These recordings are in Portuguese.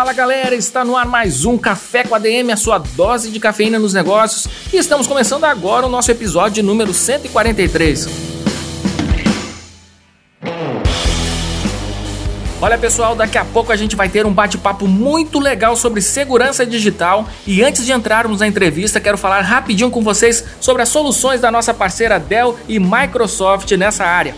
Fala galera, está no ar mais um Café com ADM, a sua dose de cafeína nos negócios, e estamos começando agora o nosso episódio número 143. Olha pessoal, daqui a pouco a gente vai ter um bate-papo muito legal sobre segurança digital e antes de entrarmos na entrevista, quero falar rapidinho com vocês sobre as soluções da nossa parceira Dell e Microsoft nessa área.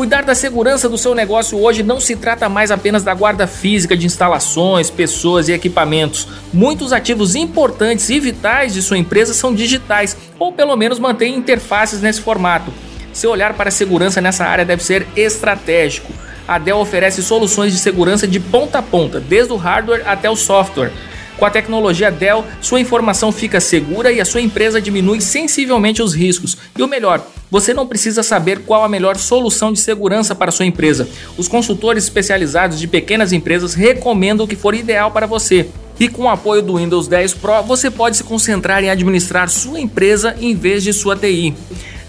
Cuidar da segurança do seu negócio hoje não se trata mais apenas da guarda física de instalações, pessoas e equipamentos. Muitos ativos importantes e vitais de sua empresa são digitais, ou pelo menos mantêm interfaces nesse formato. Seu olhar para a segurança nessa área deve ser estratégico a Dell oferece soluções de segurança de ponta a ponta, desde o hardware até o software. Com a tecnologia Dell, sua informação fica segura e a sua empresa diminui sensivelmente os riscos. E o melhor, você não precisa saber qual a melhor solução de segurança para sua empresa. Os consultores especializados de pequenas empresas recomendam o que for ideal para você. E com o apoio do Windows 10 Pro, você pode se concentrar em administrar sua empresa em vez de sua TI.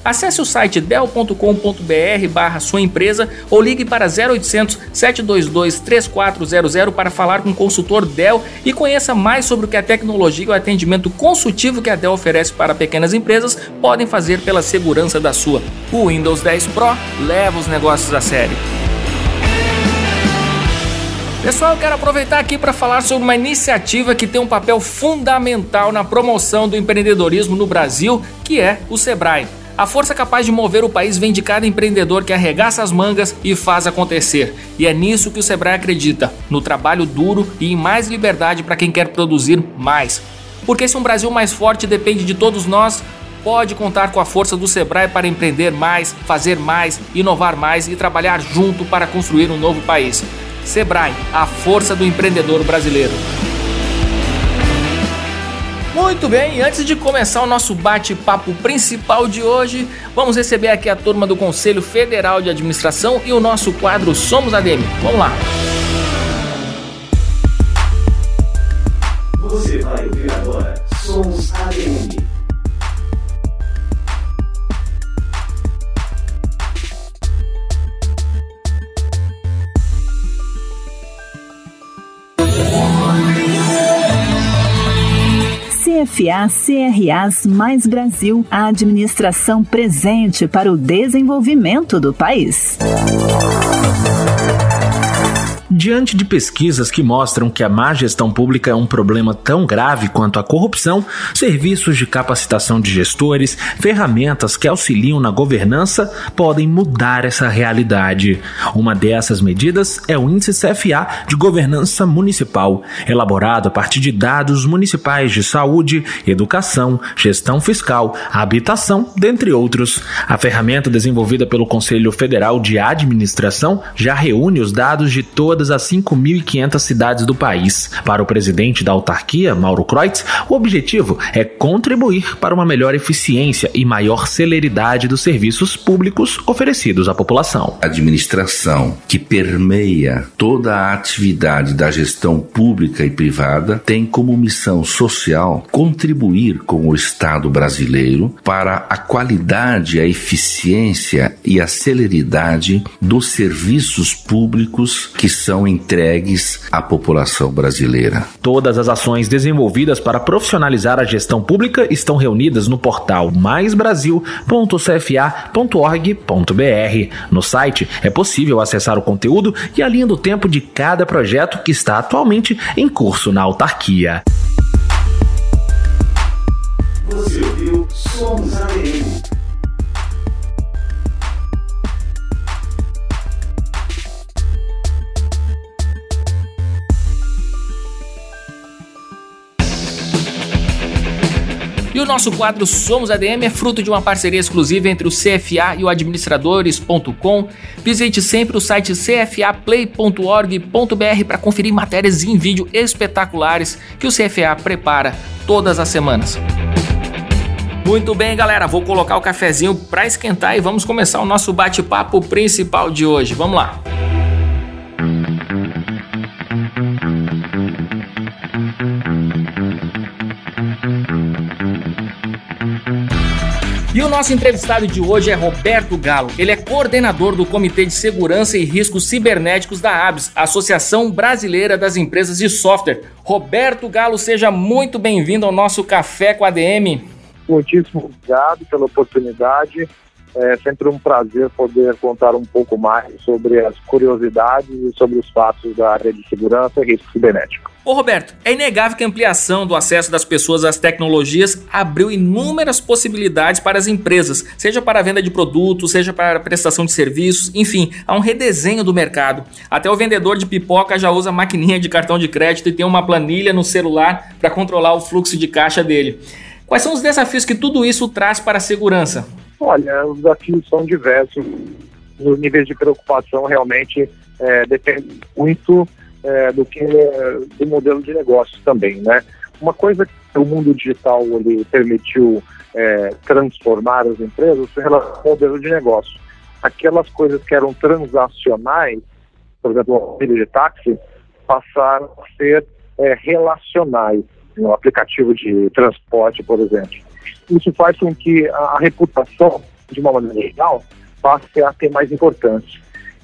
Acesse o site dell.com.br barra sua empresa ou ligue para 0800 722 3400 para falar com o consultor Dell e conheça mais sobre o que a tecnologia e o atendimento consultivo que a Dell oferece para pequenas empresas podem fazer pela segurança da sua. O Windows 10 Pro leva os negócios a sério. Pessoal, eu quero aproveitar aqui para falar sobre uma iniciativa que tem um papel fundamental na promoção do empreendedorismo no Brasil, que é o Sebrae. A força capaz de mover o país vem de cada empreendedor que arregaça as mangas e faz acontecer. E é nisso que o Sebrae acredita: no trabalho duro e em mais liberdade para quem quer produzir mais. Porque se um Brasil mais forte depende de todos nós, pode contar com a força do Sebrae para empreender mais, fazer mais, inovar mais e trabalhar junto para construir um novo país. Sebrae, a força do empreendedor brasileiro. Muito bem, antes de começar o nosso bate-papo principal de hoje, vamos receber aqui a turma do Conselho Federal de Administração e o nosso quadro Somos ADM. Vamos lá! Você vai ouvir agora Somos ADM. CFA CRAs mais Brasil, a administração presente para o desenvolvimento do país. Diante de pesquisas que mostram que a má gestão pública é um problema tão grave quanto a corrupção, serviços de capacitação de gestores, ferramentas que auxiliam na governança podem mudar essa realidade. Uma dessas medidas é o Índice CFA de Governança Municipal, elaborado a partir de dados municipais de saúde, educação, gestão fiscal, habitação, dentre outros. A ferramenta desenvolvida pelo Conselho Federal de Administração já reúne os dados de todas as 5.500 cidades do país. Para o presidente da autarquia, Mauro Kreutz, o objetivo é contribuir para uma melhor eficiência e maior celeridade dos serviços públicos oferecidos à população. A administração que permeia toda a atividade da gestão pública e privada tem como missão social contribuir com o Estado brasileiro para a qualidade, a eficiência e a celeridade dos serviços públicos que são são entregues à população brasileira. Todas as ações desenvolvidas para profissionalizar a gestão pública estão reunidas no portal maisbrasil.cfa.org.br. No site é possível acessar o conteúdo e a linha do tempo de cada projeto que está atualmente em curso na autarquia. Você E o nosso quadro Somos ADM é fruto de uma parceria exclusiva entre o CFA e o administradores.com. Visite sempre o site cfaplay.org.br para conferir matérias em vídeo espetaculares que o CFA prepara todas as semanas. Muito bem, galera, vou colocar o cafezinho para esquentar e vamos começar o nosso bate-papo principal de hoje. Vamos lá. Nosso entrevistado de hoje é Roberto Galo. Ele é coordenador do Comitê de Segurança e Riscos Cibernéticos da ABS, Associação Brasileira das Empresas de Software. Roberto Galo, seja muito bem-vindo ao nosso Café com a ADM. Muitíssimo obrigado pela oportunidade. É sempre um prazer poder contar um pouco mais sobre as curiosidades e sobre os fatos da área de segurança e risco cibernético. Ô Roberto, é inegável que a ampliação do acesso das pessoas às tecnologias abriu inúmeras possibilidades para as empresas, seja para a venda de produtos, seja para a prestação de serviços, enfim, há um redesenho do mercado. Até o vendedor de pipoca já usa maquininha de cartão de crédito e tem uma planilha no celular para controlar o fluxo de caixa dele. Quais são os desafios que tudo isso traz para a segurança? Olha, os desafios são diversos. Os níveis de preocupação realmente é, dependem muito é, do que do modelo de negócio também, né? Uma coisa que o mundo digital ele permitiu é, transformar as empresas foi relação ao modelo de negócio. Aquelas coisas que eram transacionais, por exemplo, o auxílio de táxi, passaram a ser é, relacionais no aplicativo de transporte, por exemplo. Isso faz com que a, a reputação, de uma maneira geral, passe a ter mais importância.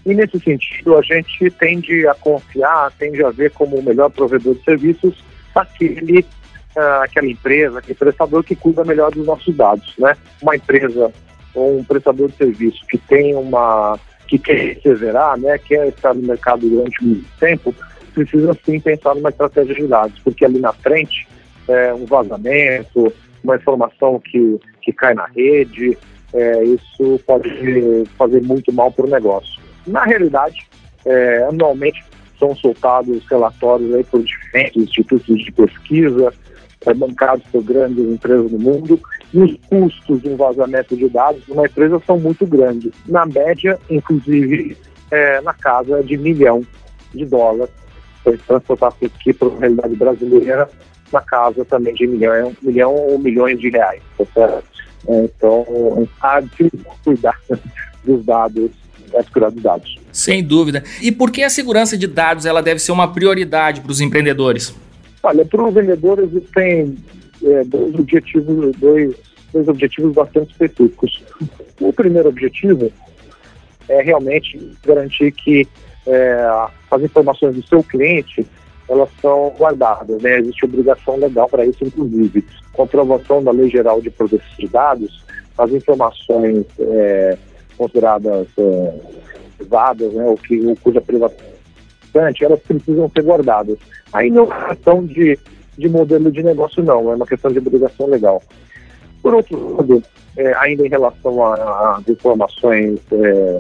E nesse sentido, a gente tende a confiar, tende a ver como o melhor provedor de serviços aquele, uh, aquela empresa, aquele prestador que cuida melhor dos nossos dados, né? Uma empresa ou um prestador de serviço que tem uma que quer perseverar, né, quer estar no mercado durante muito tempo, precisa sim pensar numa estratégia de dados, porque ali na frente é, um vazamento, uma informação que, que cai na rede, é, isso pode fazer muito mal para o negócio. Na realidade, é, anualmente são soltados relatórios aí por diferentes institutos de pesquisa, é, bancados por grandes empresas do mundo, e os custos de um vazamento de dados de uma empresa são muito grandes. Na média, inclusive, é, na casa de milhão de dólares. Foi transportar aqui para a realidade brasileira, na casa também de milhão, milhão ou milhões de reais. Tá é, então, há de cuidar dos dados é cuidar dos dados. Sem dúvida. E por que a segurança de dados ela deve ser uma prioridade para os empreendedores? Olha, para os vendedores existem é, dois objetivos, dois, dois objetivos bastante específicos. O primeiro objetivo é realmente garantir que é, as informações do seu cliente elas são guardadas, né? Existe obrigação legal para isso, inclusive. Comprovação da Lei Geral de Proteção de Dados, as informações é, consideradas é, né, ou, que, ou cuja privacidade, elas precisam ser guardadas. Aí não é questão de, de modelo de negócio, não, é uma questão de obrigação legal. Por outro lado, é, ainda em relação às informações é,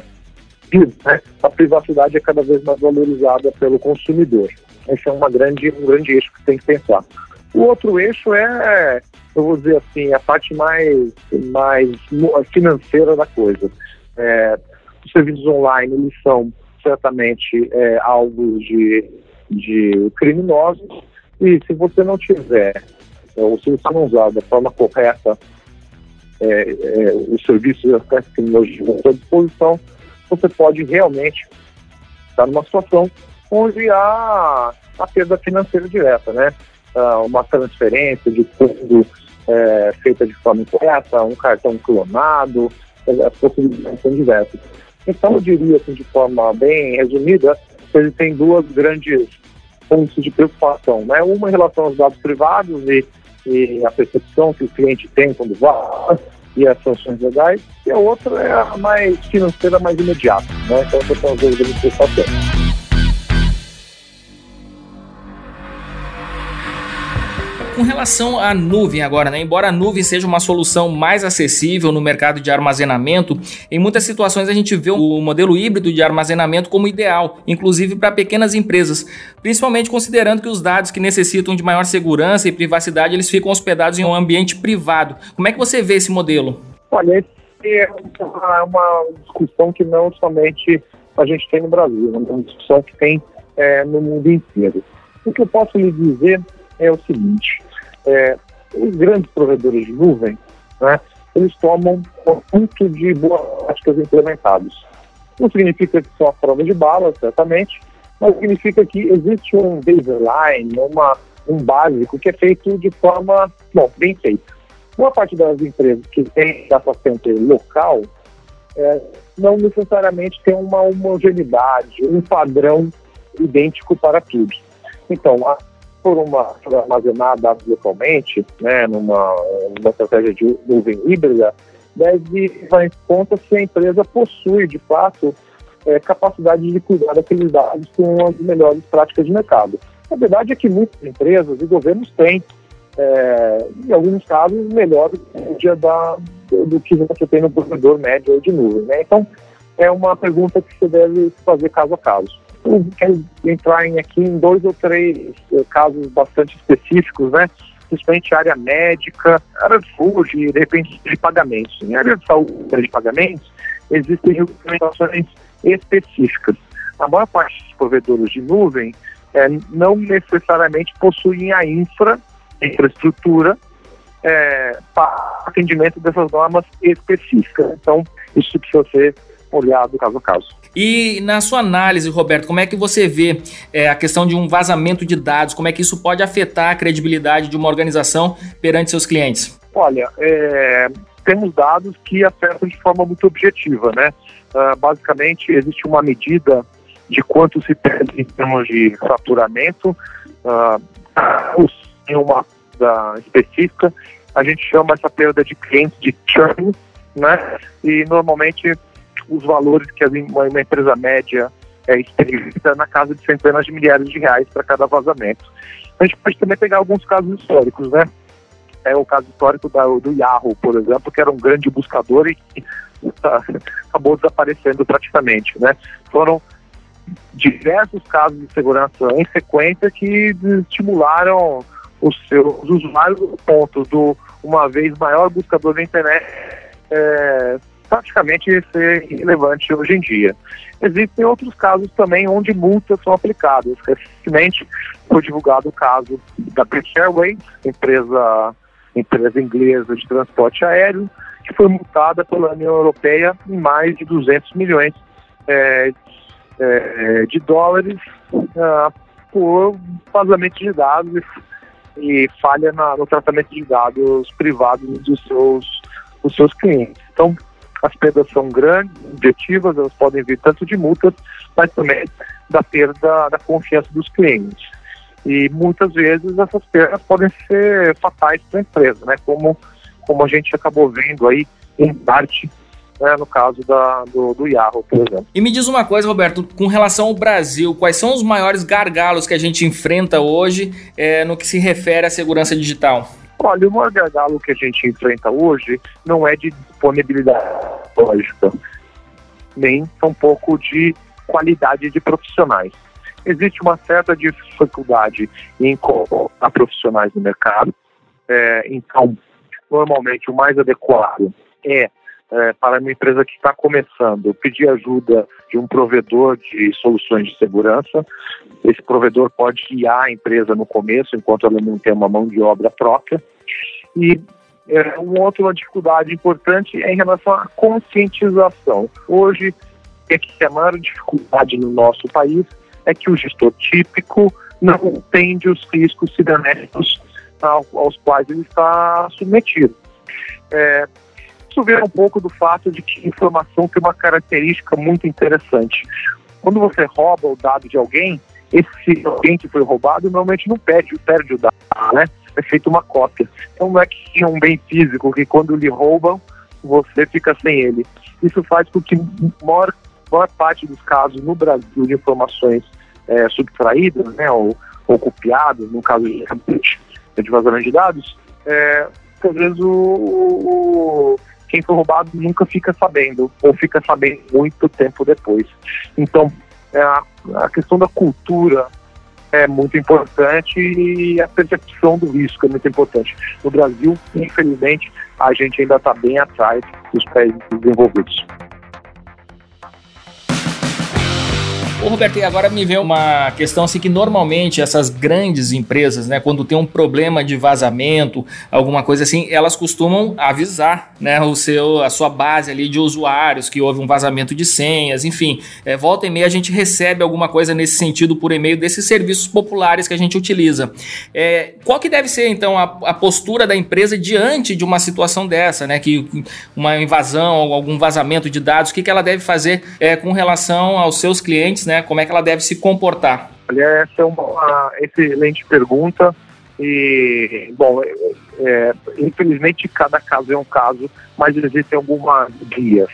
né, a privacidade é cada vez mais valorizada pelo consumidor. Esse é uma grande, um grande eixo que tem que pensar. O outro eixo é, eu vou dizer assim, a parte mais, mais financeira da coisa. É, os serviços online eles são certamente é, alvos de, de criminosos e se você não tiver, ou se você não usar da forma correta é, é, os serviços e as tecnologias à sua disposição, você pode realmente estar numa situação onde há a perda financeira direta, né? Ah, uma transferência de fundo é, feita de forma incorreta, um cartão clonado, as possibilidades são diversas. Então, eu diria, assim, de forma bem resumida, que ele tem duas grandes pontos de preocupação. Né? Uma em relação aos dados privados e, e a percepção que o cliente tem quando vai e as sanções legais, e a outra é a mais financeira, mais imediata. Né? Então, são as duas grandes preocupações. Com relação à nuvem agora, né? Embora a nuvem seja uma solução mais acessível no mercado de armazenamento, em muitas situações a gente vê o modelo híbrido de armazenamento como ideal, inclusive para pequenas empresas, principalmente considerando que os dados que necessitam de maior segurança e privacidade, eles ficam hospedados em um ambiente privado. Como é que você vê esse modelo? Olha, é uma discussão que não somente a gente tem no Brasil, é uma discussão que tem é, no mundo inteiro. O que eu posso lhe dizer é o seguinte: é, os grandes provedores de nuvem, né, eles tomam conjunto de boas práticas implementadas. Não significa que são a prova de bala, certamente, mas significa que existe um baseline, uma, um básico que é feito de forma, bom, bem feita. Boa parte das empresas que têm data center local é, não necessariamente tem uma homogeneidade, um padrão idêntico para tudo. Então, por uma armazenar dados localmente, né, numa, numa estratégia de nuvem híbrida, deve levar em conta se a empresa possui, de fato, é, capacidade de cuidar daqueles dados com as melhores práticas de mercado. A verdade é que muitas empresas e governos têm, é, em alguns casos, melhor média da, do, que você tem no provedor médio de nuvem. Né? Então, é uma pergunta que você deve fazer caso a caso. Eu quero entrar em, aqui em dois ou três eh, casos bastante específicos, né? principalmente área médica, área de saúde de repente, de pagamentos. Em área de saúde de pagamentos, existem regulamentações específicas. A maior parte dos provedores de nuvem é, não necessariamente possuem a infra, infraestrutura, é, para atendimento dessas normas específicas. Então, isso precisa ser olhado caso a caso. E na sua análise, Roberto, como é que você vê é, a questão de um vazamento de dados? Como é que isso pode afetar a credibilidade de uma organização perante seus clientes? Olha, é, temos dados que afetam de forma muito objetiva, né? Uh, basicamente, existe uma medida de quanto se perde em termos de faturamento. Uh, em uma específica, a gente chama essa perda de clientes de churn, né? E normalmente os valores que uma, empresa média é, na casa de centenas de milhares de reais para cada vazamento. A gente pode também pegar alguns casos históricos, né? É o caso histórico da, do Yahoo, por exemplo, que era um grande buscador e tá, acabou desaparecendo praticamente, né? Foram diversos casos de segurança em sequência que estimularam os seus usuários do ponto do uma vez maior buscador da internet é, praticamente ser irrelevante hoje em dia. Existem outros casos também onde multas são aplicadas. Recentemente foi divulgado o caso da British Airways, empresa, empresa inglesa de transporte aéreo, que foi multada pela União Europeia em mais de 200 milhões é, é, de dólares uh, por vazamento de dados e falha na, no tratamento de dados privados dos seus, dos seus clientes. Então, as perdas são grandes, objetivas, elas podem vir tanto de multas, mas também da perda da confiança dos clientes. E muitas vezes essas perdas podem ser fatais para a empresa, né? Como, como a gente acabou vendo aí, em parte, né, no caso da, do, do Yahoo, por exemplo. E me diz uma coisa, Roberto, com relação ao Brasil, quais são os maiores gargalos que a gente enfrenta hoje é, no que se refere à segurança digital? Olha, o maior gargalo que a gente enfrenta hoje não é de disponibilidade lógica, nem tampouco de qualidade de profissionais. Existe uma certa dificuldade em colocar profissionais no mercado, é, então, normalmente o mais adequado é é, para uma empresa que está começando, pedir ajuda de um provedor de soluções de segurança. Esse provedor pode guiar a empresa no começo, enquanto ela não tem uma mão de obra própria. E é, uma outra dificuldade importante é em relação à conscientização. Hoje, é que a maior dificuldade no nosso país é que o gestor típico não entende os riscos cibernéticos aos quais ele está submetido. É, isso vem um pouco do fato de que informação tem uma característica muito interessante. Quando você rouba o dado de alguém, esse alguém que foi roubado normalmente não perde, perde o dado, né? É feita uma cópia. Então não é que é um bem físico que quando lhe roubam, você fica sem ele. Isso faz com que a maior, maior parte dos casos no Brasil de informações é, subtraídas, né, ou, ou copiadas, no caso de, de vazamento de dados, é, às vezes o, o, quem foi roubado nunca fica sabendo, ou fica sabendo muito tempo depois. Então, é a, a questão da cultura é muito importante e a percepção do risco é muito importante. No Brasil, infelizmente, a gente ainda está bem atrás dos países desenvolvidos. Ô Roberto, e agora me vem uma questão assim que normalmente essas grandes empresas, né, quando tem um problema de vazamento, alguma coisa assim, elas costumam avisar, né, o seu, a sua base ali de usuários que houve um vazamento de senhas, enfim, é, volta e meia a gente recebe alguma coisa nesse sentido por e-mail desses serviços populares que a gente utiliza. É, qual que deve ser então a, a, postura da empresa diante de uma situação dessa, né, que uma invasão, algum vazamento de dados, o que, que ela deve fazer é, com relação aos seus clientes né? Como é que ela deve se comportar? Olha, essa é uma excelente pergunta. E, bom, é, é, infelizmente cada caso é um caso, mas existem algumas guias,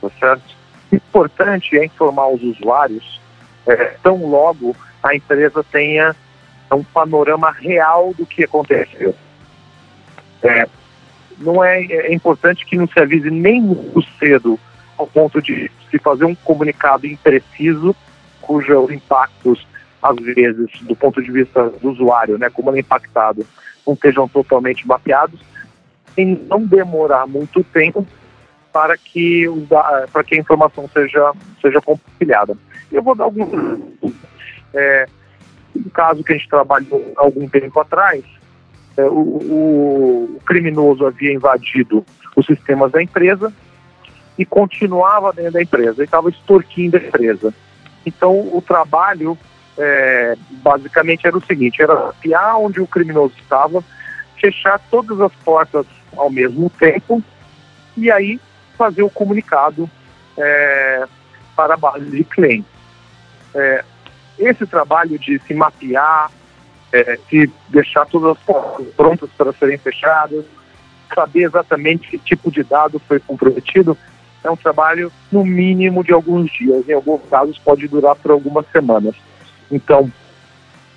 tá certo? Importante é informar os usuários, é, tão logo a empresa tenha um panorama real do que aconteceu. É, não é, é importante que não se avise nem muito cedo ao ponto de se fazer um comunicado impreciso, cujos impactos, às vezes, do ponto de vista do usuário, né, como ele é impactado, não estejam totalmente mapeados, e não demorar muito tempo para que, para que a informação seja, seja compartilhada. Eu vou dar alguns. É, um caso que a gente trabalhou algum tempo atrás, é, o, o, criminoso havia invadido os sistemas da empresa e continuava dentro da empresa, e estava extorquindo a empresa. Então, o trabalho, é, basicamente, era o seguinte, era mapear onde o criminoso estava, fechar todas as portas ao mesmo tempo, e aí fazer o comunicado é, para a base de clientes. É, esse trabalho de se mapear, é, se deixar todas as portas prontas para serem fechadas, saber exatamente que tipo de dado foi comprometido, é um trabalho no mínimo de alguns dias, em alguns casos pode durar por algumas semanas. Então,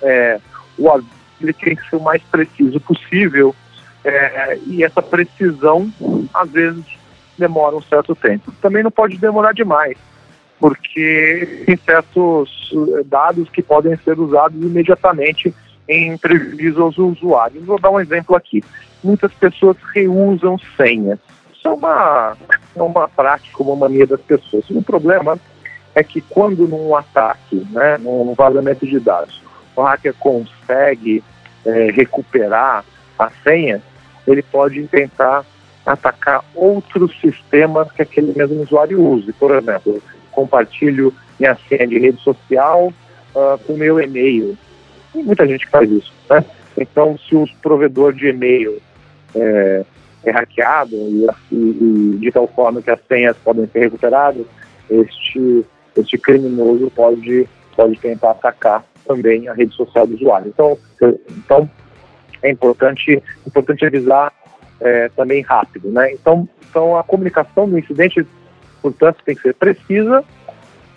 é, o aviso tem que ser o mais preciso possível é, e essa precisão, às vezes, demora um certo tempo. Também não pode demorar demais, porque tem certos eh, dados que podem ser usados imediatamente em prejuízo aos usuários. Vou dar um exemplo aqui. Muitas pessoas reusam senhas é uma, é uma prática, uma mania das pessoas. O problema é que quando num ataque, né, num vazamento de dados, o hacker consegue é, recuperar a senha, ele pode tentar atacar outros sistemas que aquele mesmo usuário use. Por exemplo, compartilho minha senha de rede social uh, com meu e-mail. Tem muita gente que faz isso. Né? Então, se o provedor de e-mail é, é hackeado e, e, e, de tal forma que as senhas podem ser recuperadas, este, este criminoso pode, pode tentar atacar também a rede social do usuário. Então, então é importante, importante avisar é, também rápido. Né? Então, então, a comunicação do incidente, portanto, tem que ser precisa.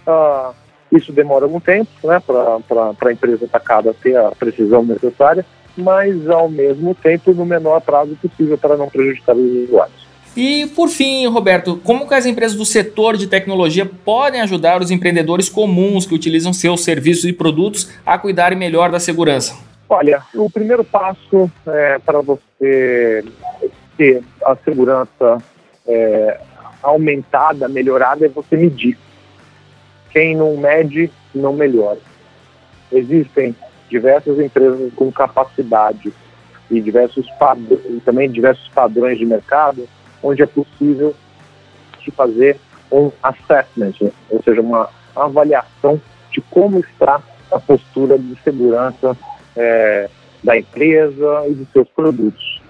Uh, isso demora algum tempo né, para a empresa atacada ter a precisão necessária mas ao mesmo tempo no menor prazo possível para não prejudicar os usuários. E por fim, Roberto, como que as empresas do setor de tecnologia podem ajudar os empreendedores comuns que utilizam seus serviços e produtos a cuidarem melhor da segurança? Olha, o primeiro passo é, para você ter a segurança é, aumentada, melhorada, é você medir. Quem não mede, não melhora. Existem diversas empresas com capacidade e diversos e também diversos padrões de mercado, onde é possível se fazer um assessment, ou seja, uma avaliação de como está a postura de segurança é, da empresa e dos seus produtos.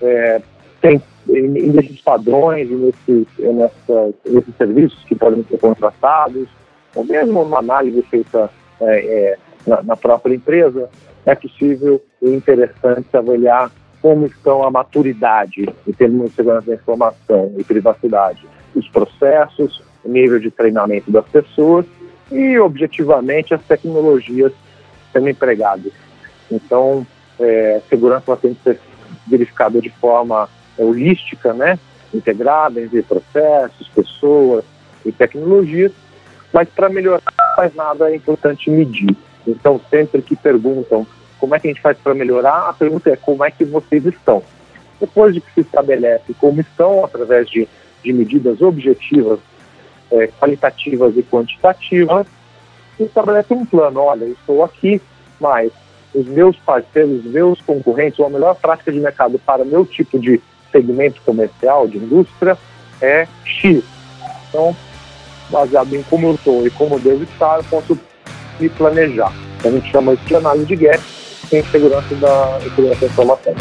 É, tem nesses padrões, nesses, nessa, nesses serviços que podem ser contratados, ou mesmo uma análise feita é, é na, na própria empresa, é possível e interessante avaliar como estão a maturidade em termos de segurança da informação e privacidade, os processos, o nível de treinamento das pessoas e, objetivamente, as tecnologias sendo empregadas. Então, é, segurança tem que ser verificada de forma holística, né? integrada entre processos, pessoas e tecnologias, mas para melhorar, mais nada é importante medir. Então, sempre que perguntam como é que a gente faz para melhorar, a pergunta é como é que vocês estão. Depois de que se estabelece como estão, através de, de medidas objetivas, é, qualitativas e quantitativas, estabelece um plano. Olha, estou aqui, mas os meus parceiros, os meus concorrentes, ou a melhor prática de mercado para meu tipo de segmento comercial, de indústria, é X. Então, baseado em como eu estou e como eu devo estar, eu posso me planejar. A gente chama isso de análise de gap em segurança da, segurança da informação.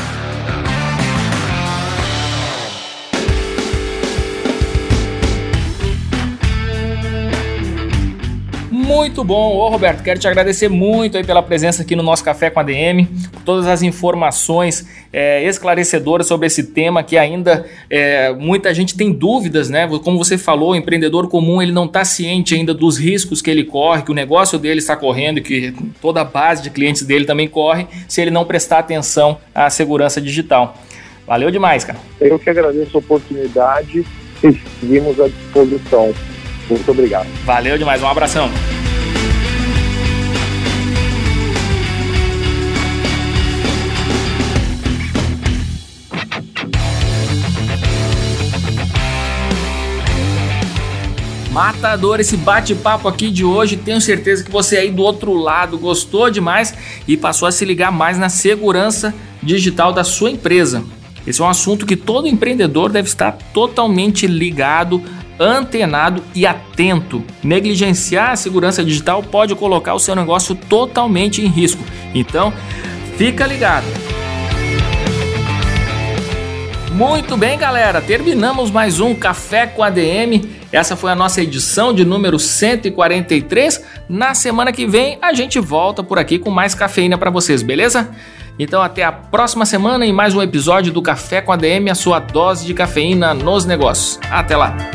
Muito bom. Ô Roberto, quero te agradecer muito aí pela presença aqui no nosso Café com a DM, todas as informações é, esclarecedoras sobre esse tema que ainda é, muita gente tem dúvidas, né? Como você falou, o empreendedor comum ele não está ciente ainda dos riscos que ele corre, que o negócio dele está correndo que toda a base de clientes dele também corre se ele não prestar atenção à segurança digital. Valeu demais, cara. Eu que agradeço a oportunidade e seguimos à disposição. Muito obrigado. Valeu demais, um abração. Matador esse bate-papo aqui de hoje. Tenho certeza que você aí do outro lado gostou demais e passou a se ligar mais na segurança digital da sua empresa. Esse é um assunto que todo empreendedor deve estar totalmente ligado, antenado e atento. Negligenciar a segurança digital pode colocar o seu negócio totalmente em risco. Então, fica ligado. Muito bem, galera. Terminamos mais um Café com ADM. Essa foi a nossa edição de número 143. Na semana que vem a gente volta por aqui com mais cafeína para vocês, beleza? Então até a próxima semana em mais um episódio do Café com ADM, a sua dose de cafeína nos negócios. Até lá.